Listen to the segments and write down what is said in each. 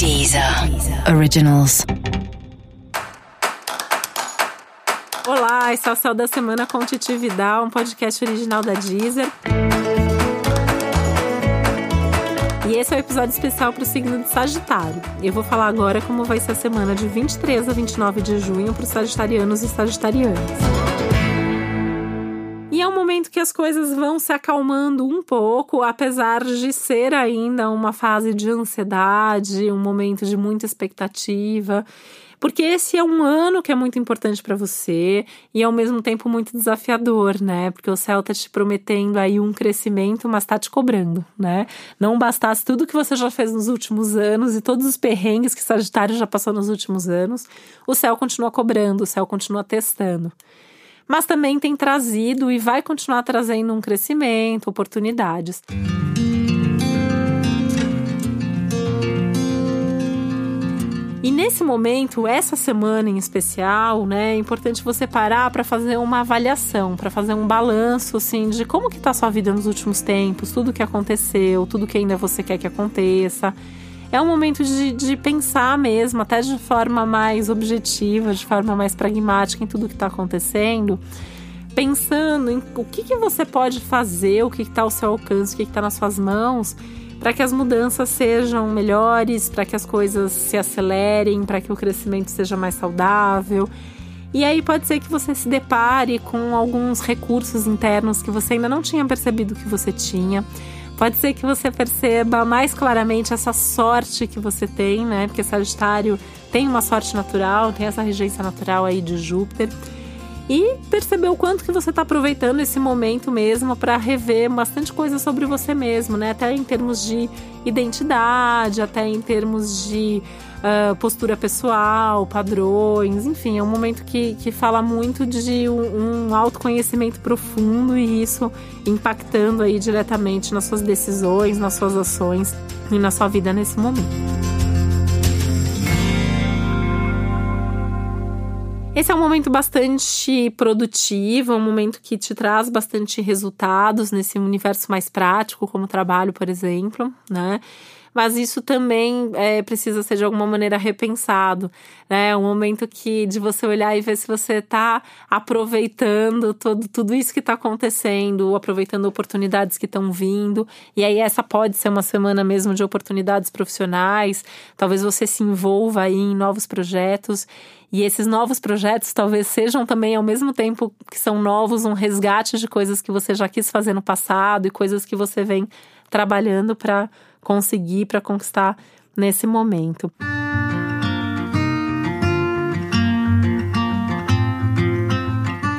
Deezer Originals. Olá, esse é o Céu da Semana com Titi Vidal, um podcast original da Deezer. E esse é o um episódio especial para o signo de Sagitário. Eu vou falar agora como vai ser a semana de 23 a 29 de junho para os sagitarianos e sagitarianas é um momento que as coisas vão se acalmando um pouco, apesar de ser ainda uma fase de ansiedade, um momento de muita expectativa. Porque esse é um ano que é muito importante para você e ao mesmo tempo muito desafiador, né? Porque o céu tá te prometendo aí um crescimento, mas tá te cobrando, né? Não bastasse tudo que você já fez nos últimos anos e todos os perrengues que Sagitário já passou nos últimos anos, o céu continua cobrando, o céu continua testando mas também tem trazido e vai continuar trazendo um crescimento, oportunidades. E nesse momento, essa semana em especial, né, é importante você parar para fazer uma avaliação, para fazer um balanço assim de como que tá a sua vida nos últimos tempos, tudo que aconteceu, tudo que ainda você quer que aconteça é um momento de, de pensar mesmo, até de forma mais objetiva, de forma mais pragmática em tudo que está acontecendo pensando em o que, que você pode fazer, o que está ao seu alcance, o que está nas suas mãos, para que as mudanças sejam melhores, para que as coisas se acelerem, para que o crescimento seja mais saudável. E aí pode ser que você se depare com alguns recursos internos que você ainda não tinha percebido que você tinha. Pode ser que você perceba mais claramente essa sorte que você tem, né? Porque Sagitário tem uma sorte natural, tem essa regência natural aí de Júpiter. E perceber o quanto que você está aproveitando esse momento mesmo para rever bastante coisa sobre você mesmo, né? Até em termos de identidade, até em termos de uh, postura pessoal, padrões, enfim, é um momento que, que fala muito de um, um autoconhecimento profundo e isso impactando aí diretamente nas suas decisões, nas suas ações e na sua vida nesse momento. Esse é um momento bastante produtivo, um momento que te traz bastante resultados nesse universo mais prático, como trabalho, por exemplo, né? Mas isso também é, precisa ser de alguma maneira repensado, né? É um momento que de você olhar e ver se você está aproveitando todo, tudo isso que está acontecendo, aproveitando oportunidades que estão vindo. E aí essa pode ser uma semana mesmo de oportunidades profissionais. Talvez você se envolva aí em novos projetos. E esses novos projetos talvez sejam também, ao mesmo tempo que são novos, um resgate de coisas que você já quis fazer no passado e coisas que você vem trabalhando para conseguir, para conquistar nesse momento.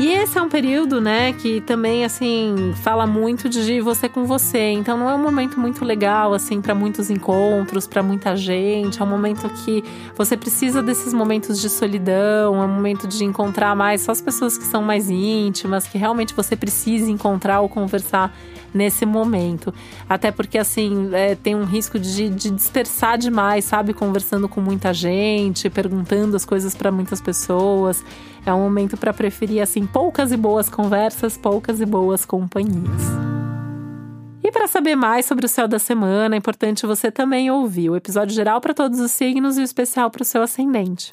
E esse é um período, né, que também assim fala muito de você com você. Então não é um momento muito legal assim para muitos encontros, para muita gente. É um momento que você precisa desses momentos de solidão, é um momento de encontrar mais só as pessoas que são mais íntimas, que realmente você precisa encontrar ou conversar nesse momento. Até porque, assim, é, tem um risco de, de dispersar demais, sabe? Conversando com muita gente, perguntando as coisas para muitas pessoas. É um momento para preferir, assim, poucas e boas conversas, poucas e boas companhias. E para saber mais sobre o céu da semana, é importante você também ouvir o episódio geral para todos os signos e o especial para o seu ascendente.